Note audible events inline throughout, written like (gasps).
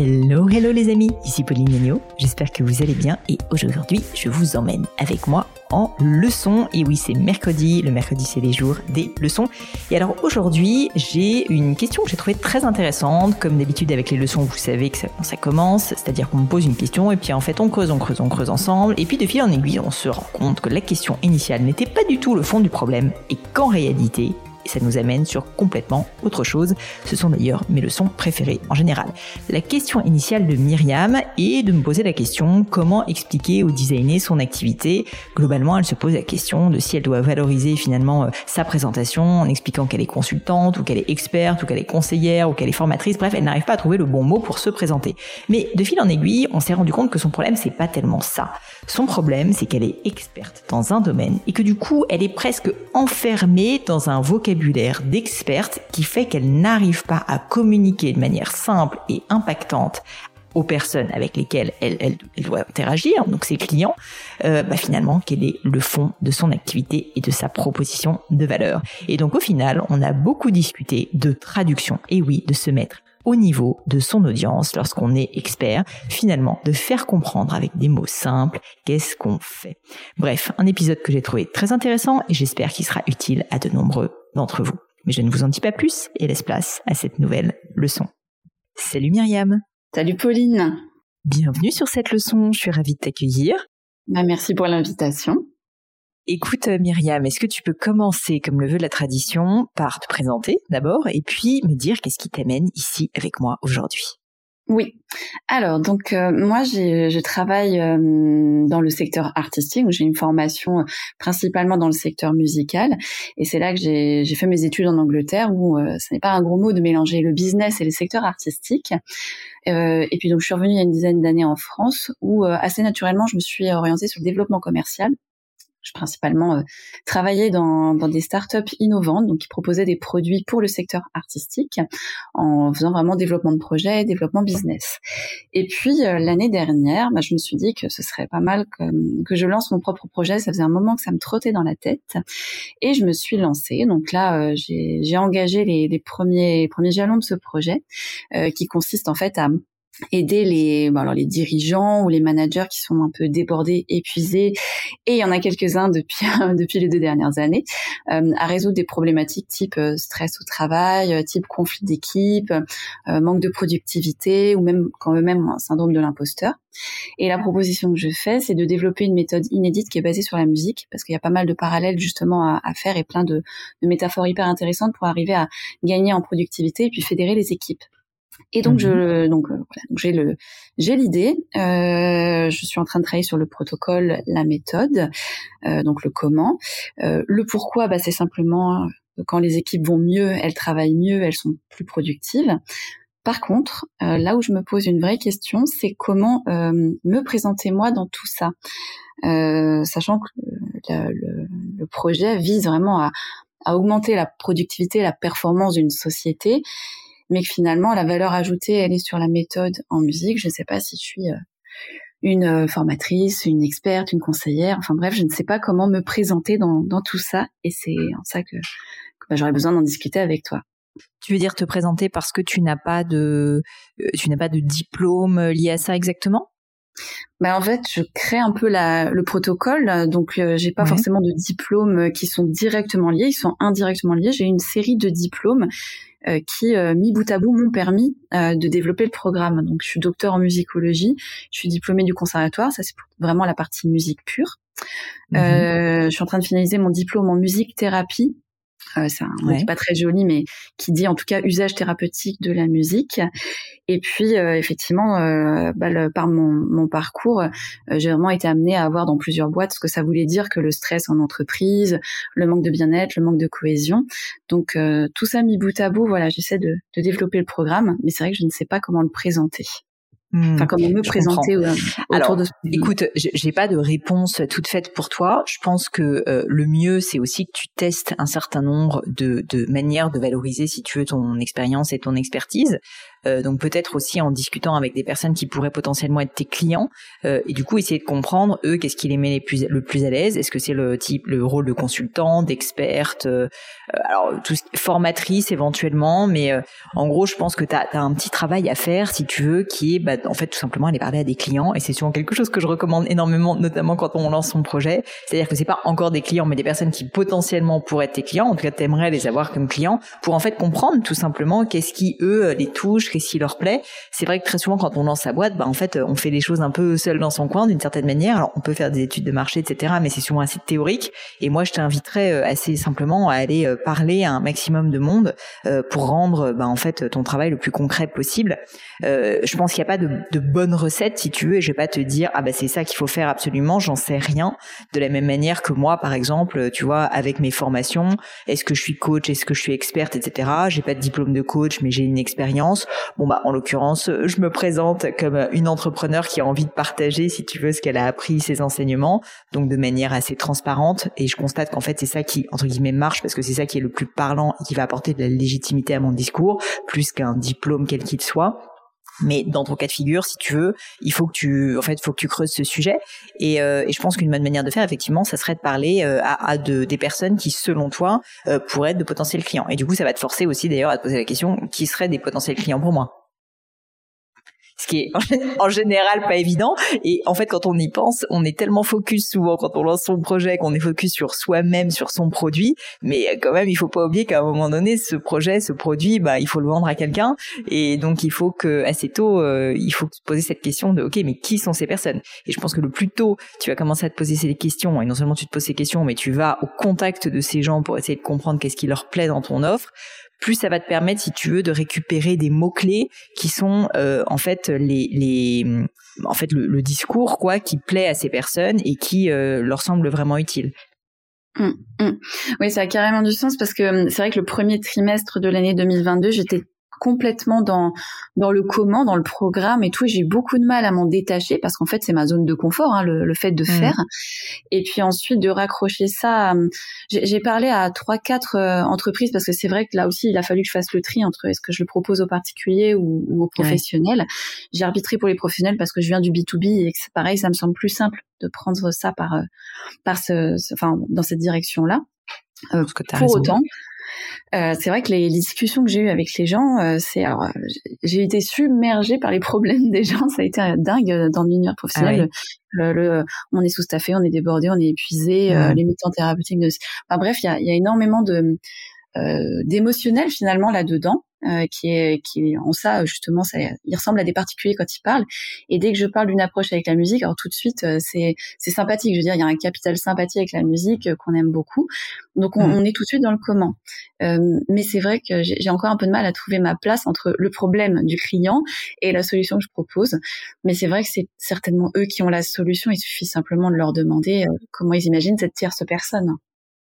Hello, hello les amis, ici Pauline Nagno, j'espère que vous allez bien et aujourd'hui je vous emmène avec moi en leçon. Et oui, c'est mercredi, le mercredi c'est les jours des leçons. Et alors aujourd'hui j'ai une question que j'ai trouvée très intéressante, comme d'habitude avec les leçons vous savez que ça commence, c'est-à-dire qu'on me pose une question et puis en fait on creuse, on creuse, on creuse ensemble et puis de fil en aiguille on se rend compte que la question initiale n'était pas du tout le fond du problème et qu'en réalité ça nous amène sur complètement autre chose. Ce sont d'ailleurs mes leçons préférées en général. La question initiale de Myriam est de me poser la question comment expliquer ou designer son activité? Globalement, elle se pose la question de si elle doit valoriser finalement euh, sa présentation en expliquant qu'elle est consultante ou qu'elle est experte ou qu'elle est conseillère ou qu'elle est formatrice. Bref, elle n'arrive pas à trouver le bon mot pour se présenter. Mais de fil en aiguille, on s'est rendu compte que son problème c'est pas tellement ça. Son problème, c'est qu'elle est experte dans un domaine et que du coup, elle est presque enfermée dans un vocabulaire d'experte qui fait qu'elle n'arrive pas à communiquer de manière simple et impactante aux personnes avec lesquelles elle, doit interagir, donc ses clients, euh, bah finalement, quel est le fond de son activité et de sa proposition de valeur. Et donc au final, on a beaucoup discuté de traduction, et oui, de se mettre au niveau de son audience lorsqu'on est expert, finalement de faire comprendre avec des mots simples qu'est-ce qu'on fait. Bref, un épisode que j'ai trouvé très intéressant et j'espère qu'il sera utile à de nombreux d'entre vous. Mais je ne vous en dis pas plus et laisse place à cette nouvelle leçon. Salut Myriam. Salut Pauline. Bienvenue sur cette leçon, je suis ravie de t'accueillir. Bah, merci pour l'invitation. Écoute euh, Myriam, est-ce que tu peux commencer, comme le veut la tradition, par te présenter d'abord et puis me dire qu'est-ce qui t'amène ici avec moi aujourd'hui? Oui. Alors donc euh, moi je travaille euh, dans le secteur artistique, j'ai une formation euh, principalement dans le secteur musical et c'est là que j'ai fait mes études en Angleterre où ce n'est pas un gros mot de mélanger le business et le secteur artistique. et puis donc je suis revenue il y a une dizaine d'années en France où assez naturellement je me suis orientée sur le développement commercial je principalement euh, travaillé dans, dans des startups innovantes, donc qui proposaient des produits pour le secteur artistique, en faisant vraiment développement de projet, développement business. Et puis euh, l'année dernière, bah, je me suis dit que ce serait pas mal que, que, je lance mon propre projet. Ça faisait un moment que ça me trottait dans la tête, et je me suis lancée. Donc là, euh, j'ai engagé les, les, premiers les premiers jalons de ce projet, euh, qui consiste en fait à aider les bon alors les dirigeants ou les managers qui sont un peu débordés, épuisés et il y en a quelques-uns depuis (laughs) depuis les deux dernières années euh, à résoudre des problématiques type euh, stress au travail, euh, type conflit d'équipe, manque de productivité ou même quand même un syndrome de l'imposteur. Et la proposition que je fais, c'est de développer une méthode inédite qui est basée sur la musique, parce qu'il y a pas mal de parallèles justement à, à faire et plein de, de métaphores hyper intéressantes pour arriver à gagner en productivité et puis fédérer les équipes. Et donc je mhm. donc, euh, j'ai le j'ai l'idée. Euh, je suis en train de travailler sur le protocole, la méthode, euh, donc le comment, euh, le pourquoi. Bah c'est simplement quand les équipes vont mieux, elles travaillent mieux, elles sont plus productives. Par contre, là où je me pose une vraie question, c'est comment me présenter moi dans tout ça, sachant que le, le, le, projet vise vraiment à, à augmenter la productivité, la performance d'une société mais que finalement la valeur ajoutée elle est sur la méthode en musique. Je ne sais pas si je suis euh, une euh, formatrice, une experte, une conseillère, enfin bref, je ne sais pas comment me présenter dans, dans tout ça et c'est en ça que, bah, j'aurais besoin d'en discuter avec toi. Tu veux dire te présenter parce que tu n'as pas de euh, tu n'as pas de diplôme lié à ça exactement? Bah en fait, je crée un peu la, le protocole, donc j'ai pas forcément de diplômes qui sont directement liés, ils sont indirectement liés. J'ai une série de diplômes euh, qui, euh, mis bout à bout, m'ont permis euh, de développer le programme. Donc, je suis docteur en musicologie, je suis diplômée du conservatoire, ça c'est vraiment la partie musique pure. Mhm. je suis en train de finaliser mon diplôme en musique thérapie euh, c'est un mot pas très joli, mais qui dit en tout cas usage thérapeutique de la musique. Et puis euh, effectivement, euh, bah, par mon, mon parcours, euh, j'ai vraiment été amenée à avoir dans plusieurs boîtes ce que ça voulait dire que le stress en entreprise, le manque de bien-être, le manque de cohésion. Donc tout ça mis bout à bout, voilà, j'essaie de, de développer le programme, mais c'est vrai que je ne sais pas comment le présenter. Hmm, enfin, comment me présenter euh, autour de Écoute, j'ai pas de réponse toute faite pour toi. Je pense que euh, le mieux, c'est aussi que tu testes un certain nombre de, de, manières de valoriser, si tu veux, ton expérience et ton expertise. Euh, donc peut-être aussi en discutant avec des personnes qui pourraient potentiellement être tes clients euh, et du coup essayer de comprendre eux qu'est-ce qui les met les plus, le plus à l'aise. Est-ce que c'est le type le rôle de consultant, d'experte, euh, alors tout formatrice éventuellement, mais en gros je pense que tu as, un petit travail à faire si tu veux qui est bah, en fait tout simplement aller parler à des clients et c'est souvent quelque chose que je recommande énormément notamment quand on lance son projet. C'est-à-dire que c'est pas encore des clients mais des personnes qui potentiellement pourraient être tes clients. En tout cas t'aimerais les avoir comme clients pour en fait comprendre tout simplement qu'est-ce qui eux les touche, qu'est-ce qui leur plaît. C'est vrai que très souvent quand on lance sa boîte, bah en fait on fait les choses un peu seul dans son coin d'une certaine manière. Alors on peut faire des études de marché, etc. Mais c'est souvent assez théorique. Et moi je t'inviterais euh, assez simplement à aller euh, parler à un maximum de monde euh, pour rendre bah, en fait ton travail le plus concret possible. je pense qu'il n'y a pas de, de bonne recette si tu veux. Et je vais pas te dire ah bah c'est ça qu'il faut faire absolument. J'en sais rien. De la même manière que moi par exemple, tu vois, avec mes formations, est-ce que je suis coach, est-ce que je suis experte, etc. J'ai pas de diplôme de coach, mais j'ai une expérience. Bon bah en l'occurrence, je me présente comme une entrepreneur qui a envie de partager, si tu veux, ce qu'elle a appris, ses enseignements, donc de manière assez transparente. Et je constate qu'en fait c'est ça qui entre guillemets marche parce que c'est ça qui est le plus parlant et qui va apporter de la légitimité à mon discours, plus qu'un diplôme quel qu'il soit. Mais dans ton cas de figure, si tu veux, il faut que tu, en fait, faut que tu creuses ce sujet. Et, euh, et je pense qu'une bonne manière de faire, effectivement, ça serait de parler euh, à, à de, des personnes qui, selon toi, euh, pourraient être de potentiels clients. Et du coup, ça va te forcer aussi, d'ailleurs, à te poser la question qui seraient des potentiels clients pour moi? Qui est (laughs) en général pas évident. Et en fait, quand on y pense, on est tellement focus souvent quand on lance son projet qu'on est focus sur soi-même, sur son produit. Mais quand même, il faut pas oublier qu'à un moment donné, ce projet, ce produit, bah, il faut le vendre à quelqu'un. Et donc, il faut que assez tôt, euh, il faut se poser cette question de, ok, mais qui sont ces personnes? Et je pense que le plus tôt tu vas commencer à te poser ces questions, et non seulement tu te poses ces questions, mais tu vas au contact de ces gens pour essayer de comprendre qu'est-ce qui leur plaît dans ton offre plus ça va te permettre, si tu veux, de récupérer des mots clés qui sont euh, en fait les, les en fait le, discours quoi qui plaît à ces personnes et qui euh, leur semble vraiment utile. Mmh, mmh. Oui, ça a carrément du sens parce que hum, c'est vrai que le premier trimestre de l'année 2022, j'étais complètement dans dans le comment, dans le programme et tout. J'ai beaucoup de mal à m'en détacher parce qu'en fait c'est ma zone de confort, hein, le, fait de mmh. faire. Et puis ensuite de raccrocher ça. Euh, j'ai parlé à trois quatre euh, entreprises parce que c'est vrai que là aussi il a fallu que je fasse le tri entre est-ce que je le propose aux particuliers ou, aux professionnels. J'ai arbitré pour les professionnels parce que je viens du B 2 B et que c'est pareil, ça me semble plus simple de prendre ça par euh, par ce, enfin dans cette direction là. Euh, pour autant, euh, c'est vrai que les, discussions que j'ai eues avec les gens, euh, c'est alors euh, j'ai été submergée par les problèmes (laughs) des gens. Ça a été dingue dans l'univers professionnel. Ah le, on est sous-staffé, on est débordé, on est épuisé. les méthodes thérapeutiques. De... Enfin bref, il y a, y a, énormément de d'émotionnel finalement là-dedans. Euh, qui est qui en ça justement ça il ressemble à des particuliers quand ils parlent. Et dès que je parle d'une approche avec la musique alors tout de suite euh, c'est c'est sympathique. Je veux dire il y a un capital sympathie avec la musique euh, qu'on aime beaucoup. Donc on, mmh. on, est tout de suite dans le comment. Mais c'est vrai que j'ai encore un peu de mal à trouver ma place entre le problème du client et la solution que je propose. Mais c'est vrai que c'est certainement eux qui ont la solution. Il suffit simplement de leur demander comment ils imaginent cette tierce personne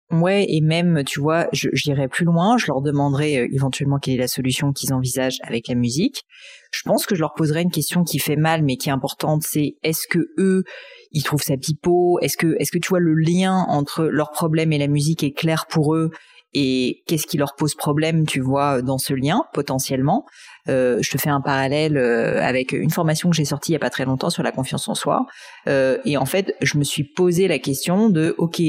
Ouais, et même, tu vois, j'irai plus loin, je leur demanderai euh, éventuellement quelle est la solution qu'ils envisagent avec la musique. Je pense que je leur poserai une question qui fait mal, mais qui est importante, c'est est-ce que eux, ils trouvent ça pipeau? Est-ce que, est-ce que tu vois le lien entre leur problème et la musique est clair pour eux? Et qu'est-ce qui leur pose problème, tu vois, dans ce lien potentiellement? Euh, je te fais un parallèle euh, avec une formation que j'ai sortie il y a pas très longtemps sur la confiance en soi. Euh, et en fait, je me suis posé la question de, ok,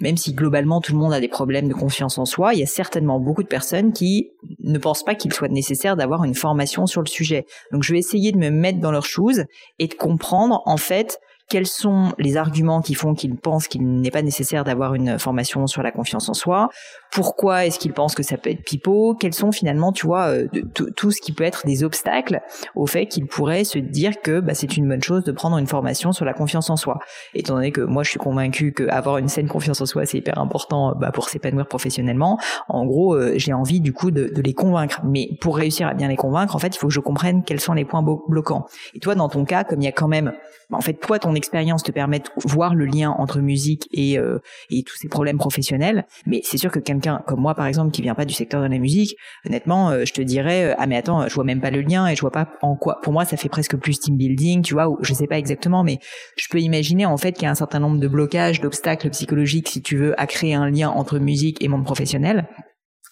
même si globalement tout le monde a des problèmes de confiance en soi, il y a certainement beaucoup de personnes qui ne pensent pas qu'il soit nécessaire d'avoir une formation sur le sujet. Donc je vais essayer de me mettre dans leurs choses et de comprendre en fait quels sont les arguments qui font qu'ils pensent qu'il n'est pas nécessaire d'avoir une formation sur la confiance en soi? Pourquoi est-ce qu'ils pensent que ça peut être pipeau? Quels sont finalement, tu vois, euh, tout ce qui peut être des obstacles au fait qu'ils pourraient se dire que bah, c'est une bonne chose de prendre une formation sur la confiance en soi? Étant donné que moi, je suis convaincue qu'avoir une saine confiance en soi, c'est hyper important bah, pour s'épanouir professionnellement. En gros, euh, j'ai envie du coup de, de les convaincre. Mais pour réussir à bien les convaincre, en fait, il faut que je comprenne quels sont les points bloquants. Et toi, dans ton cas, comme il y a quand même, bah, en fait, toi, ton expérience te permet de voir le lien entre musique et, euh, et tous ces problèmes professionnels. Mais c'est sûr que quelqu'un comme moi, par exemple, qui vient pas du secteur de la musique, honnêtement, euh, je te dirais, euh, ah mais attends, je vois même pas le lien et je vois pas en quoi. Pour moi, ça fait presque plus team building, tu vois, ou je sais pas exactement, mais je peux imaginer en fait qu'il y a un certain nombre de blocages, d'obstacles psychologiques, si tu veux, à créer un lien entre musique et monde professionnel.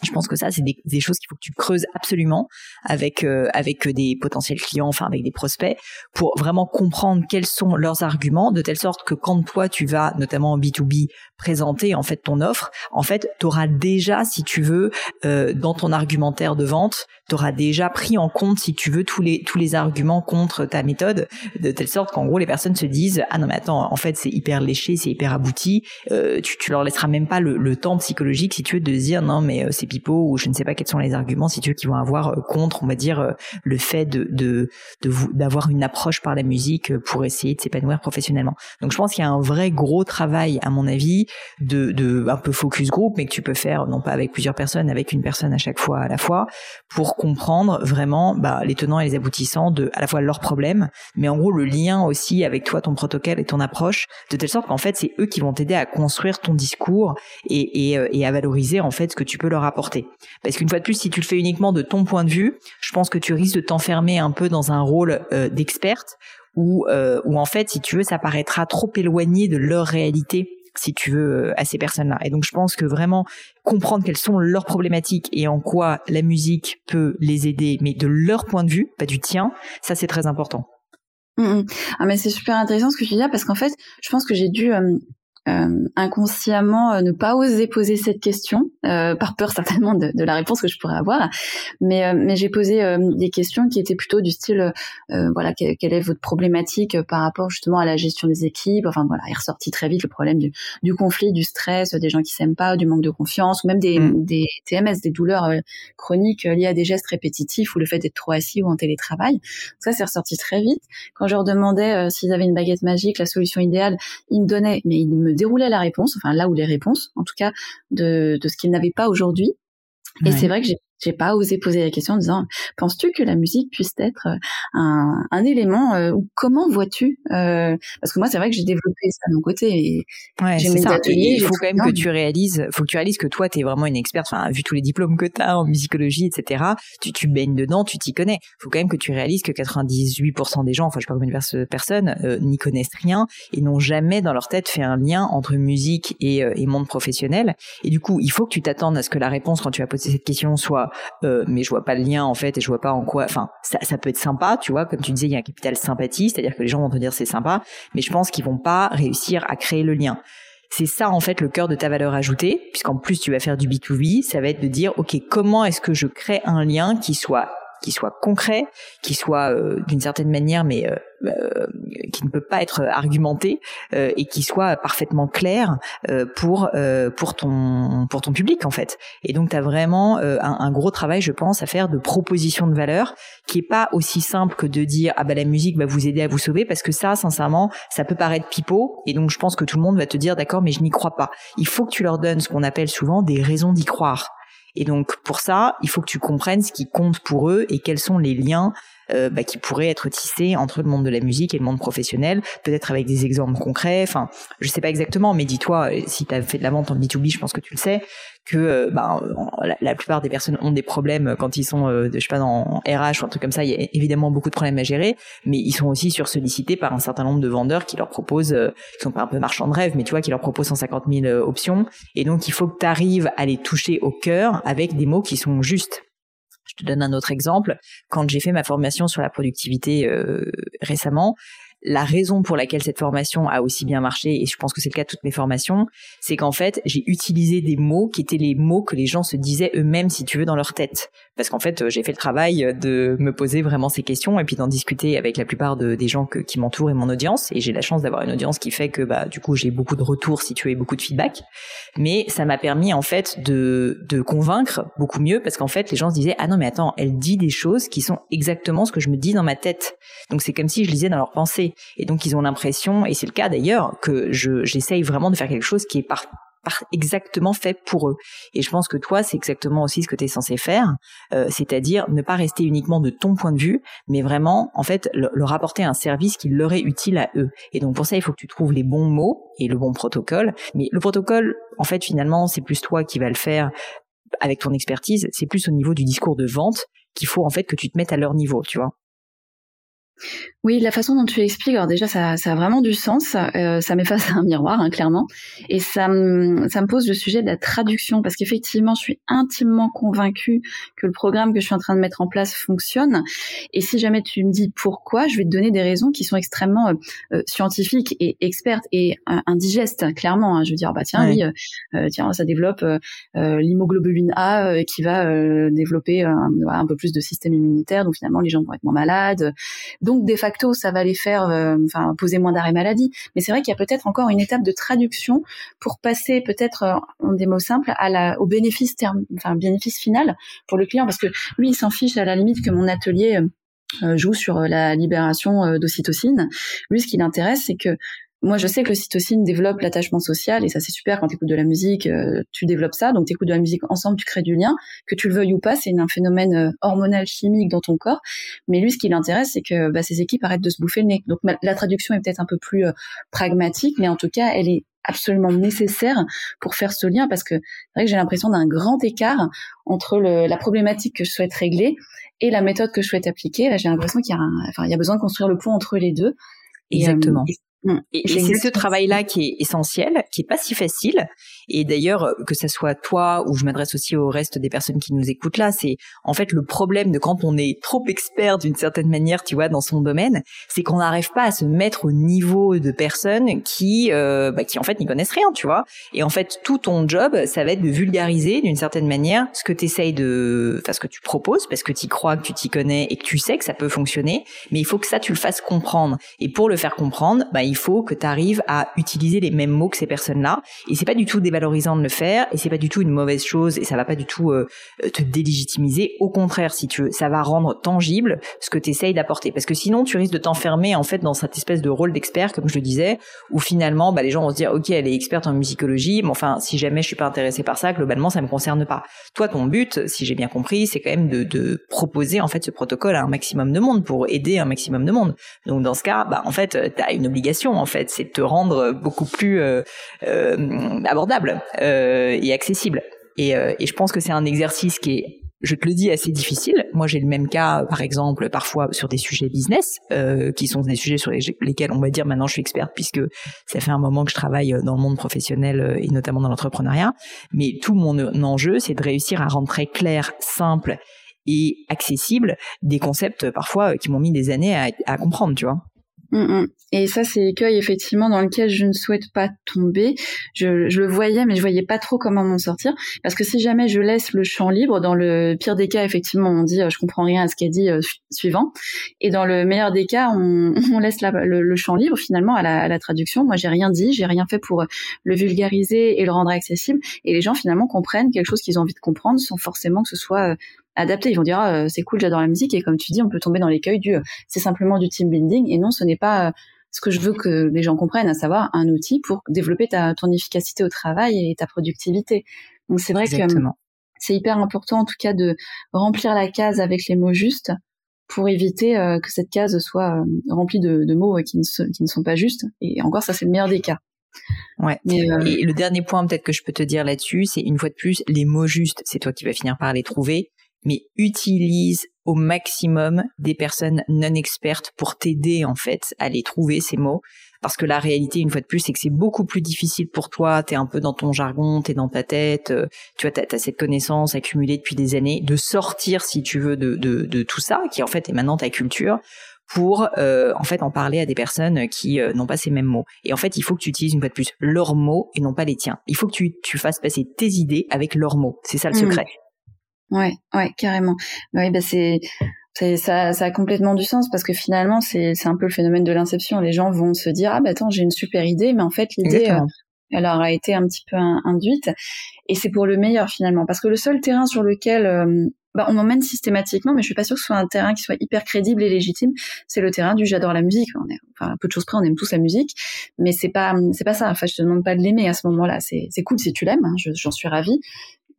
Je pense que ça, c'est des, choses qu'il faut que tu creuses absolument avec euh, avec des potentiels clients, enfin avec des prospects, pour vraiment comprendre quels sont leurs arguments, de telle sorte que quand toi tu vas, notamment en B2B, présenter en fait ton offre, en fait, tu auras déjà, si tu veux, euh, dans ton argumentaire de vente, tu auras déjà pris en compte, si tu veux, tous les tous les arguments contre ta méthode, de telle sorte qu'en gros les personnes se disent ah non mais attends, en fait c'est hyper léché, c'est hyper abouti, euh, tu leur laisseras même pas le, temps psychologique si tu veux de dire non mais c'est ou je ne sais pas quels sont les arguments si tu veux qui vont avoir euh, contre, on va dire euh, le fait de d'avoir une approche par la musique pour essayer de s'épanouir professionnellement. Donc je pense qu'il y a un vrai gros travail à mon avis de, un peu focus group, mais que tu peux faire non pas avec plusieurs personnes, avec une personne à chaque fois à la fois, pour comprendre vraiment bah, les tenants et les aboutissants de à la fois leurs problèmes, mais en gros le lien aussi avec toi, ton protocole et ton approche, de telle sorte qu'en fait c'est eux qui vont t'aider à construire ton discours et, et, euh, à valoriser en fait ce que tu peux leur Parce qu'une fois de plus, si tu le fais uniquement de ton point de vue, je pense que tu risques de t'enfermer un peu dans un rôle euh, d'experte euh, où en fait, si tu veux, ça paraîtra trop éloigné de leur réalité si tu veux, euh, à ces personnes-là. Et donc, je pense que vraiment comprendre quelles sont leurs problématiques et en quoi la musique peut les aider, mais de leur point de vue, pas du tien, ça c'est très important. Mmh, mmh. Ah mais c'est super intéressant ce que tu dis là parce qu'en fait, je pense que j'ai dû euh, inconsciemment euh, ne pas oser poser cette question euh, par peur (laughs) certainement de, de, la réponse que je pourrais avoir. Mais mais j'ai posé des questions qui étaient plutôt du style voilà quelle, est votre problématique par rapport justement à la gestion des équipes? Enfin voilà il est ressorti très vite le problème du, du conflit du stress des gens qui s'aiment pas du manque de confiance ou même des, mm. des TMS des douleurs chroniques liées à des gestes répétitifs ou le fait d'être trop assis ou en télétravail. Ça c'est ressorti très vite. Quand je leur demandais s'ils avaient une baguette magique la solution idéale ils me donnaient mais ils me déroulait la réponse, enfin là où les réponses, en tout cas, de, de ce qu'ils n'avaient pas aujourd'hui. Et c'est vrai que j'ai j'ai pas osé poser la question en disant penses-tu que la musique puisse être euh, un, un élément euh, ou comment vois-tu euh, parce que moi c'est vrai que j'ai développé ça de mon côté et ouais, j'ai mes ateliers il faut quand même que tu réalises faut que tu réalises que toi tu es vraiment une experte enfin vu tous les diplômes que tu as en musicologie etc tu tu baignes dedans tu t'y connais. Faut quand même que tu réalises que 98% des gens enfin je sais pas combien de personnes euh, n'y connaissent rien et n'ont jamais dans leur tête fait un lien entre musique et, et monde professionnel. Et du coup il faut que tu t'attendes à ce que la réponse quand tu vas poser cette question soit euh, mais je vois pas le lien en fait et je vois pas en quoi. Enfin, ça, ça peut être sympa, tu vois, comme tu disais, il y a un capital sympathie, c'est-à-dire que les gens vont te dire c'est sympa, mais je pense qu'ils vont pas réussir à créer le lien. C'est ça en fait le cœur de ta valeur ajoutée, puisqu'en plus tu vas faire du B2B, ça va être de dire ok comment est-ce que je crée un lien qui soit qui soit concret, qui soit euh, d'une certaine manière, mais euh, euh, qui ne peut pas être argumenté et qui soit parfaitement clair pour pour ton pour ton public en fait. Et donc tu as vraiment un, un, gros travail, je pense, à faire de proposition de valeur, qui est pas aussi simple que de dire ah bah la musique va vous aider à vous sauver, parce que ça, sincèrement, ça peut paraître pipeau. Et donc je pense que tout le monde va te dire d'accord, mais je n'y crois pas. Il faut que tu leur donnes ce qu'on appelle souvent des raisons d'y croire. Et donc pour ça, il faut que tu comprennes ce qui compte pour eux et quels sont les liens euh, bah, qui pourraient être tissés entre le monde de la musique et le monde professionnel, peut-être avec des exemples concrets. Enfin, je sais pas exactement, mais dis-toi, euh, si tu as fait de la vente en B2B, je pense que tu le sais, que euh, bah, la, plupart des personnes ont des problèmes quand ils sont, je sais pas, dans RH ou un truc comme ça. Il y a évidemment beaucoup de problèmes à gérer, mais ils sont aussi sursollicités par un certain nombre de vendeurs qui leur proposent, qui sont pas un peu marchands de rêve, mais tu vois, qui leur proposent 150 000 options. Et donc, il faut que tu arrives à les toucher au cœur avec des mots qui sont justes. Je te donne un autre exemple. Quand j'ai fait ma formation sur la productivité euh, récemment, la raison pour laquelle cette formation a aussi bien marché, et je pense que c'est le cas de toutes mes formations, c'est qu'en fait, j'ai utilisé des mots qui étaient les mots que les gens se disaient eux-mêmes, si tu veux, dans leur tête. Parce qu'en fait, j'ai fait le travail de me poser vraiment ces questions et puis d'en discuter avec la plupart de, des gens qui m'entourent et mon audience. Et j'ai la chance d'avoir une audience qui fait que, bah, du coup, j'ai beaucoup de retours, si tu veux, et beaucoup de feedback. Mais ça m'a permis, en fait, de, de convaincre beaucoup mieux parce qu'en fait, les gens se disaient, ah non, mais attends, elle dit des choses qui sont exactement ce que je me dis dans ma tête. Donc c'est comme si je lisais dans leurs pensées. Et donc ils ont l'impression, et c'est le cas d'ailleurs, que je j'essaye vraiment de faire quelque chose qui est exactement fait pour eux. Et je pense que toi, c'est exactement aussi ce que tu es censé faire, euh, c'est-à-dire ne pas rester uniquement de ton point de vue, mais vraiment, en fait, leur apporter un service qui leur est utile à eux. Et donc pour ça, il faut que tu trouves les bons mots et le bon protocole. Mais le protocole, en fait, finalement, c'est plus toi qui vas le faire avec ton expertise, c'est plus au niveau du discours de vente qu'il faut en fait que tu te mettes à leur niveau, tu vois. Oui, la façon dont tu expliques, alors déjà, ça, ça a vraiment du sens. Euh, ça m'efface un miroir, hein, clairement. Et ça me, ça me pose le sujet de la traduction, parce qu'effectivement, je suis intimement convaincue que le programme que je suis en train de mettre en place fonctionne. Et si jamais tu me dis pourquoi, je vais te donner des raisons qui sont extrêmement euh, euh, scientifiques et expertes et indigestes, clairement. Hein. Je veux dire, bah tiens, oui, tiens, ça développe l'hémoglobuline A qui va développer un, un peu plus de système immunitaire, donc finalement, les gens vont être moins malades. Donc, de facto, ça va les faire, euh, poser moins d'arrêt maladie. Mais c'est vrai qu'il y a peut-être encore une étape de traduction pour passer peut-être, euh, en des mots simples, au bénéfice bénéfice final pour le client, parce que lui, il s'en fiche à la limite que mon atelier euh, joue sur la libération d'ocytocine. Lui, ce qui l'intéresse, c'est que moi, je sais que le cytocine développe l'attachement social et ça, c'est super quand tu écoutes de la musique, euh, tu développes ça. Donc, tu écoutes de la musique ensemble, tu crées du lien. Que tu le veuilles ou pas, c'est un phénomène euh, hormonal chimique dans ton corps. Mais lui, ce qui l'intéresse, c'est que bah, ces équipes arrêtent de se bouffer le nez. Donc, la traduction est peut-être un peu plus euh, pragmatique, mais en tout cas, elle est absolument nécessaire pour faire ce lien parce que c'est vrai que j'ai l'impression d'un grand écart entre le, la problématique que je souhaite régler et la méthode que je souhaite appliquer. Là, j'ai l'impression qu'il y a, enfin, il y a besoin de construire le pont entre les deux. Exactement. Mm. Et, c'est ce travail-là qui est essentiel, qui est pas si facile. Et d'ailleurs, que ce soit toi ou je m'adresse aussi au reste des personnes qui nous écoutent là, c'est en fait le problème de quand on est trop expert d'une certaine manière, tu vois, dans son domaine, c'est qu'on n'arrive pas à se mettre au niveau de personnes qui, euh, bah, qui en fait n'y connaissent rien, tu vois. Et en fait, tout ton job, ça va être de vulgariser d'une certaine manière ce que tu essayes de, enfin ce que tu proposes, parce que tu crois, que tu t'y connais et que tu sais que ça peut fonctionner. Mais il faut que ça, tu le fasses comprendre. Et pour le faire comprendre, bah, il il faut que tu arrives à utiliser les mêmes mots que ces personnes-là. Et c'est pas du tout dévalorisant de le faire, et c'est pas du tout une mauvaise chose, et ça va pas du tout euh, te délégitimiser. Au contraire, si tu veux, ça va rendre tangible ce que tu essayes d'apporter. Parce que sinon, tu risques de t'enfermer en fait dans cette espèce de rôle d'expert, comme je le disais, où finalement, bah, les gens vont se dire, ok, elle est experte en musicologie, mais enfin, si jamais je suis pas intéressé par ça, globalement, ça me concerne pas. Toi, ton but, si j'ai bien compris, c'est quand même de, proposer en fait ce protocole à un maximum de monde pour aider un maximum de monde. Donc dans ce cas, bah en fait, tu as une obligation en fait, c'est de te rendre beaucoup plus euh, euh, abordable euh, et accessible. Et, je pense que c'est un exercice qui est je te le dis, assez difficile. Moi, j'ai le même cas, par exemple, parfois sur des sujets business, qui sont des sujets sur lesquels on va dire maintenant je suis experte puisque ça fait un moment que je travaille dans le monde professionnel et notamment dans l'entrepreneuriat. Mais tout mon enjeu, c'est de réussir à rendre très clair, simple et accessible des concepts parfois qui m'ont mis des années à, à comprendre, tu vois. Mm, mm. Et ça, c'est l'écueil effectivement dans lequel je ne souhaite pas tomber. Je, le voyais, mais je voyais pas trop comment m'en sortir. Parce que si jamais je laisse le champ libre, dans le pire des cas, effectivement, on dit euh, je comprends rien à ce qu'elle dit euh, suivant. Et dans le meilleur des cas, on, (laughs) laisse le, champ libre finalement à la, traduction. Moi, j'ai rien dit, j'ai rien fait pour le vulgariser et le rendre accessible. Et les gens finalement comprennent quelque chose qu'ils ont envie de comprendre, sans forcément que ce soit euh, adapté. Ils vont dire ah, c'est cool, j'adore la musique et comme tu dis, on peut tomber dans l'écueil du c'est simplement du team building et non, ce n'est pas ce que je veux que les gens comprennent, à savoir un outil pour développer ta ton efficacité au travail et ta productivité. Donc c'est vrai que c'est hyper important en tout cas de remplir la case avec les mots justes pour éviter euh, que cette case soit euh, remplie de, de mots qui ne, qui ne sont pas justes. Et encore, ça c'est le meilleur des cas. Ouais. Euh, et le dernier point peut-être que je peux te dire là-dessus, c'est une fois de plus, les mots justes, c'est toi qui vas finir par les trouver mais utilise au maximum des personnes non expertes pour t'aider en fait à les trouver ces mots parce que la réalité une fois de plus c'est que c'est beaucoup plus difficile pour toi t'es un peu dans ton jargon t'es dans ta tête euh, tu vois t'as as cette connaissance accumulée depuis des années de sortir si tu veux de, de, de tout ça qui en fait est maintenant ta culture pour euh, en fait en parler à des personnes qui euh, n'ont pas ces mêmes mots. Et en fait, il faut que tu utilises une fois de plus leurs mots et non pas les tiens. Il faut que tu, tu fasses passer tes idées avec leurs mots. C'est ça le mmh. secret. Ouais, ouais, carrément. Oui, bah c'est ça, ça a complètement du sens parce que finalement c'est c'est un peu le phénomène de l'inception. Les gens vont se dire ah bah attends j'ai une super idée, mais en fait l'idée euh, elle aura été un petit peu induite et c'est pour le meilleur finalement parce que le seul terrain sur lequel euh, bah, on m'emmène systématiquement, mais je suis pas sûre que ce soit un terrain qui soit hyper crédible et légitime. C'est le terrain du j'adore la musique. On est, enfin, peu de choses près, on aime tous la musique, mais c'est pas, c'est pas ça. Enfin, je te demande pas de l'aimer à ce moment-là. C'est, c'est cool si tu l'aimes. Hein, j'en suis ravie.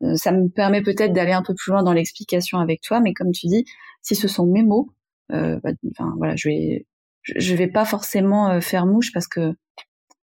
Euh, ça me permet peut-être d'aller un peu plus loin dans l'explication avec toi, mais comme tu dis, si ce sont mes mots, euh, bah, enfin voilà, je vais, je vais pas forcément euh, faire mouche parce que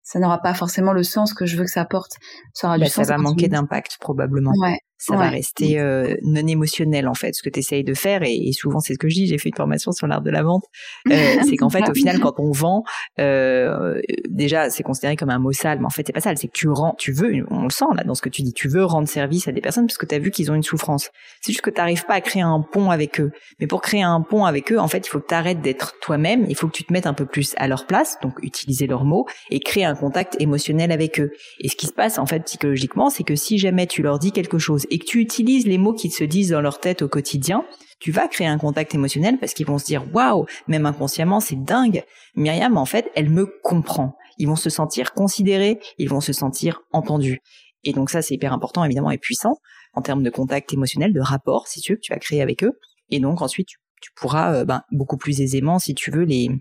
ça n'aura pas forcément le sens que je veux que ça porte. Ça aura du bah, sens. Ça va manquer d'impact probablement. Ouais, ça va rester euh, non émotionnel en fait, ce que tu essayes de faire. Et, souvent, c'est ce que je dis, j'ai fait une formation sur l'art de la vente. Euh, (laughs) c'est qu'en fait, au final, quand on vend, euh, déjà, c'est considéré comme un mot sale, mais en fait, c'est pas sale, c'est que tu rends, tu veux, on le sent là dans ce que tu dis, tu veux rendre service à des personnes parce que tu as vu qu'ils ont une souffrance. C'est juste que tu n'arrives pas à créer un pont avec eux. Mais pour créer un pont avec eux, en fait, il faut que tu arrêtes d'être toi-même, il faut que tu te mettes un peu plus à leur place, donc utiliser leurs mots, et créer un contact émotionnel avec eux. Et ce qui se passe, en fait, psychologiquement, c'est que si jamais tu leur dis quelque chose et que tu utilises les mots qu'ils se disent dans leur tête au quotidien, tu vas créer un contact émotionnel parce qu'ils vont se dire waouh, même inconsciemment, c'est dingue. Myriam, en fait, elle me comprend. Ils vont se sentir considérés, ils vont se sentir entendus. Et donc ça, c'est hyper important, évidemment, et puissant en termes de contact émotionnel, de rapport, si tu veux, que tu vas créer avec eux. Et donc ensuite, tu, pourras euh, ben, beaucoup plus aisément, si tu veux, les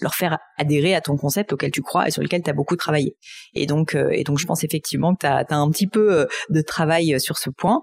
leur faire adhérer à ton concept auquel tu crois et sur lequel tu as beaucoup travaillé. Et donc, euh, et donc, je pense effectivement que tu as, un petit peu euh, de travail euh, sur ce point.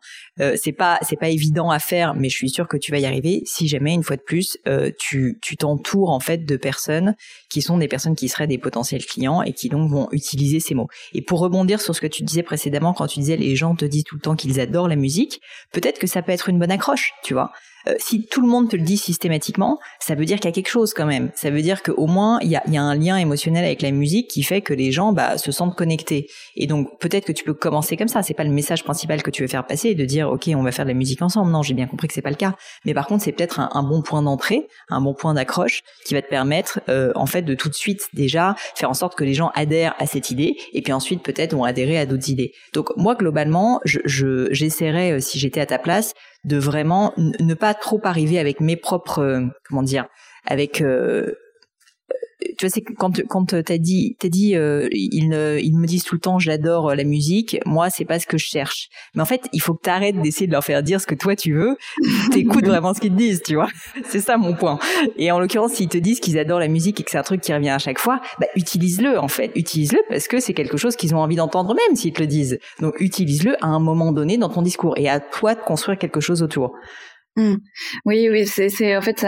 C'est pas, pas évident à faire, mais je suis sûre que tu vas y arriver. Si jamais, une fois de plus, tu, tu t'entoures en fait de personnes qui sont des personnes qui seraient des potentiels clients et qui donc vont utiliser ces mots. Et pour rebondir sur ce que tu disais précédemment, quand tu disais les gens te disent tout le temps qu'ils adorent la musique, peut-être que ça peut être une bonne accroche, tu vois. Euh, si tout le monde te le dit systématiquement, ça veut dire qu'il y a quelque chose quand même. Ça veut dire qu'au moins il y a, y a, un lien émotionnel avec la musique qui fait que les gens bah, se sentent connectés. Et donc peut-être que tu peux commencer comme ça. C'est pas le message principal que tu veux faire passer de dire ok on va faire de la musique ensemble. Non, j'ai bien compris que c'est pas le cas. Mais par contre c'est peut-être un, bon point d'entrée, un bon point d'accroche qui va te permettre euh, en fait de tout de suite déjà faire en sorte que les gens adhèrent à cette idée et puis ensuite peut-être vont adhérer à d'autres idées. Donc moi globalement je j'essaierais euh, si j'étais à ta place de vraiment ne pas trop arriver avec mes propres euh, comment dire avec euh, tu vois, c'est quand quand t'as dit t'as dit euh, ils ils me disent tout le temps j'adore la musique. Moi, c'est pas ce que je cherche. Mais en fait, il faut que t'arrêtes d'essayer de leur faire dire ce que toi tu veux. (laughs) T'écoutes vraiment ce qu'ils te disent, tu vois. C'est ça mon point. Et en l'occurrence, s'ils te disent qu'ils adorent la musique et que c'est un truc qui revient à chaque fois, bah utilise-le en fait. Utilise-le parce que c'est quelque chose qu'ils ont envie d'entendre même s'ils te le disent. Donc utilise-le à un moment donné dans ton discours et à toi de construire quelque chose autour. Mmh. Oui, oui, c'est en fait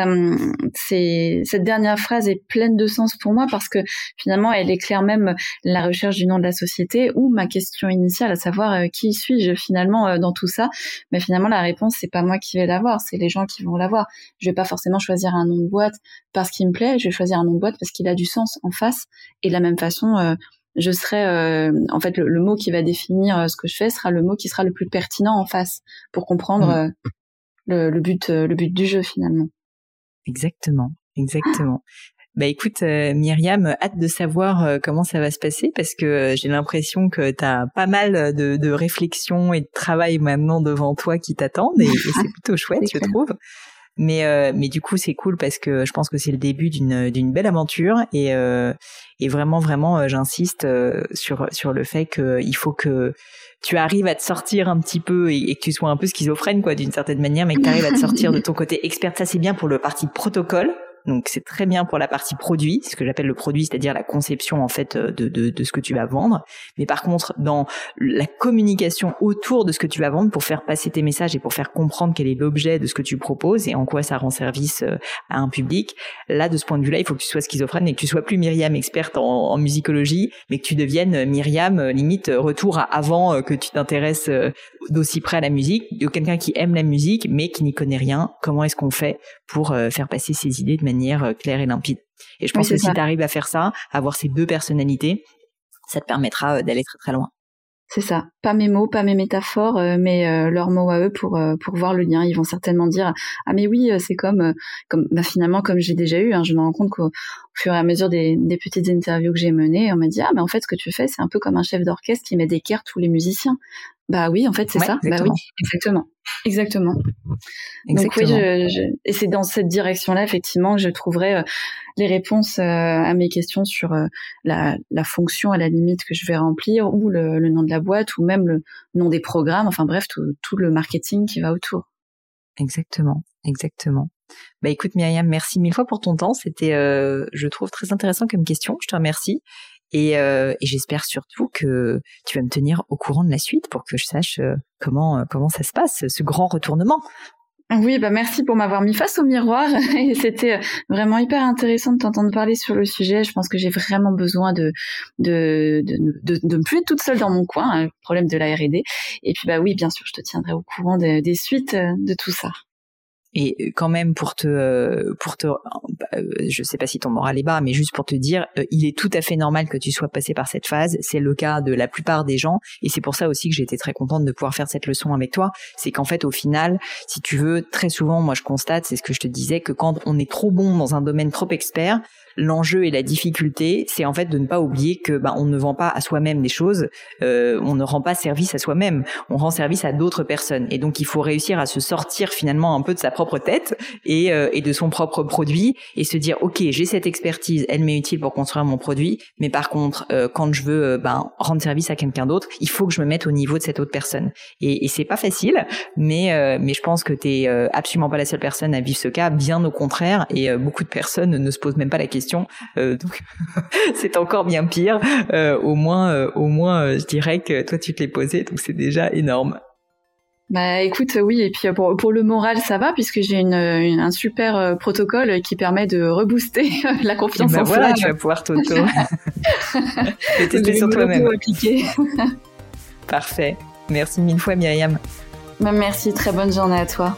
c'est cette dernière phrase est pleine de sens pour moi parce que finalement elle éclaire même la recherche du nom de la société ou ma question initiale, à savoir euh, qui suis-je finalement euh, dans tout ça. Mais finalement la réponse c'est pas moi qui vais l'avoir, c'est les gens qui vont l'avoir. Je vais pas forcément choisir un nom de boîte parce qu'il me plaît, je vais choisir un nom de boîte parce qu'il a du sens en face. Et de la même façon, euh, je serai en fait le, mot qui va définir ce que je fais sera le mot qui sera le plus pertinent en face pour comprendre mmh le, but, euh, le but du jeu finalement. Exactement, exactement. (gasps) Bah écoute euh, Myriam, hâte de savoir euh, comment ça va se passer parce que j'ai l'impression que tu as pas mal de, de réflexion et de travail maintenant devant toi qui t'attendent et, c'est (laughs) plutôt chouette je trouve. Mais mais du coup c'est cool parce que je pense que c'est le début d'une d'une belle aventure et et vraiment vraiment j'insiste sur sur le fait qu'il faut que tu arrives à te sortir un petit peu et, que tu sois un peu schizophrène quoi d'une certaine manière, mais que tu arrives à te sortir de ton côté expert. Ça c'est bien pour le parti protocole donc c'est très bien pour la partie produit, ce que j'appelle le produit, c'est-à-dire la conception en fait euh, de, de, de, ce que tu vas vendre. Mais par contre, dans la communication autour de ce que tu vas vendre pour faire passer tes messages et pour faire comprendre quel est l'objet de ce que tu proposes et en quoi ça rend service euh, à un public, là de ce point de vue-là, il faut que tu sois schizophrène et que tu sois plus Myriam experte en, musicologie, mais que tu deviennes Myriam euh, limite retour à avant que tu t'intéresses d'aussi près à la musique, de quelqu'un qui aime la musique mais qui n'y connaît rien. Comment est-ce qu'on fait pour faire passer ses idées de manière euh, claire et limpide. Et je pense que si tu arrives à faire ça, avoir ces deux personnalités, ça te permettra euh, d'aller très très loin. C'est ça. Pas mes mots, pas mes métaphores, euh, mais leurs mots à eux pour pour voir le lien. Ils vont certainement dire ah mais oui c'est comme comme bah, finalement comme j'ai déjà eu. Hein, je me rends compte qu'au fur et à mesure des, des petites interviews que j'ai menées, on m'a dit ah mais en fait ce que tu fais c'est un peu comme un chef d'orchestre qui met d'équerre tous les musiciens. Bah oui, en fait, c'est ça. Bah oui, exactement. Exactement. Donc oui, je, et c'est dans cette direction-là, effectivement, que je trouverai euh, les réponses euh, à mes questions sur euh, la, la, fonction à la limite que je vais remplir, ou le, le, nom de la boîte, ou même le nom des programmes. Enfin bref, tout, tout le marketing qui va autour. Exactement, exactement. Bah écoute Myriam, merci mille fois pour ton temps. C'était, je trouve, très intéressant comme question. Je te remercie. Et, euh, et j'espère surtout que tu vas me tenir au courant de la suite pour que je sache euh, comment euh, comment ça se passe, ce grand retournement. Oui, bah merci pour m'avoir mis face au miroir. (laughs) Et c'était vraiment hyper intéressant de t'entendre parler sur le sujet. Je pense que j'ai vraiment besoin de de, de, de, de me plus être toute seule dans mon coin, hein, le problème de la R&D. Et puis bah oui, bien sûr, je te tiendrai au courant des suites de tout ça. Et quand même pour te pour te bah, je sais pas si ton moral est bas mais juste pour te dire euh, il est tout à fait normal que tu sois passé par cette phase, c'est le cas de la plupart des gens. Et c'est pour ça aussi que été très contente de pouvoir faire cette leçon avec toi, c'est qu'en fait au final, si tu veux très souvent moi je constate, c'est ce que je te disais que quand on est trop bon dans un domaine trop expert, l'enjeu et la difficulté, c'est en fait de ne pas oublier que bah, on ne vend pas à soi-même des choses, euh, on ne rend pas service à soi-même, on rend service à d'autres personnes. Et donc il faut réussir à se sortir finalement un peu de sa propre tête et, euh, et de son propre produit et se dire ok j'ai cette expertise, elle m'est utile pour construire mon produit, mais par contre euh, quand je veux ben, rendre service à quelqu'un d'autre, il faut que je me mette au niveau de cette autre personne. Et, et c'est pas facile, mais mais je pense que t'es absolument pas la seule personne à vivre ce cas, bien au contraire, et beaucoup de personnes ne se posent même pas la question euh, donc (laughs) c'est encore bien pire. Euh, au moins, euh, au moins, je dirais que toi tu te l'es posé, donc c'est déjà énorme. Bah écoute, oui, et puis pour, pour le moral, ça va, puisque j'ai une, un super protocole qui permet de rebooster (laughs) la confiance ben en voilà, tu vas pouvoir t'auto. (laughs) (laughs) tester sur toi-même. Parfait. Merci mille fois, Myriam. Bah, merci, très bonne journée à toi.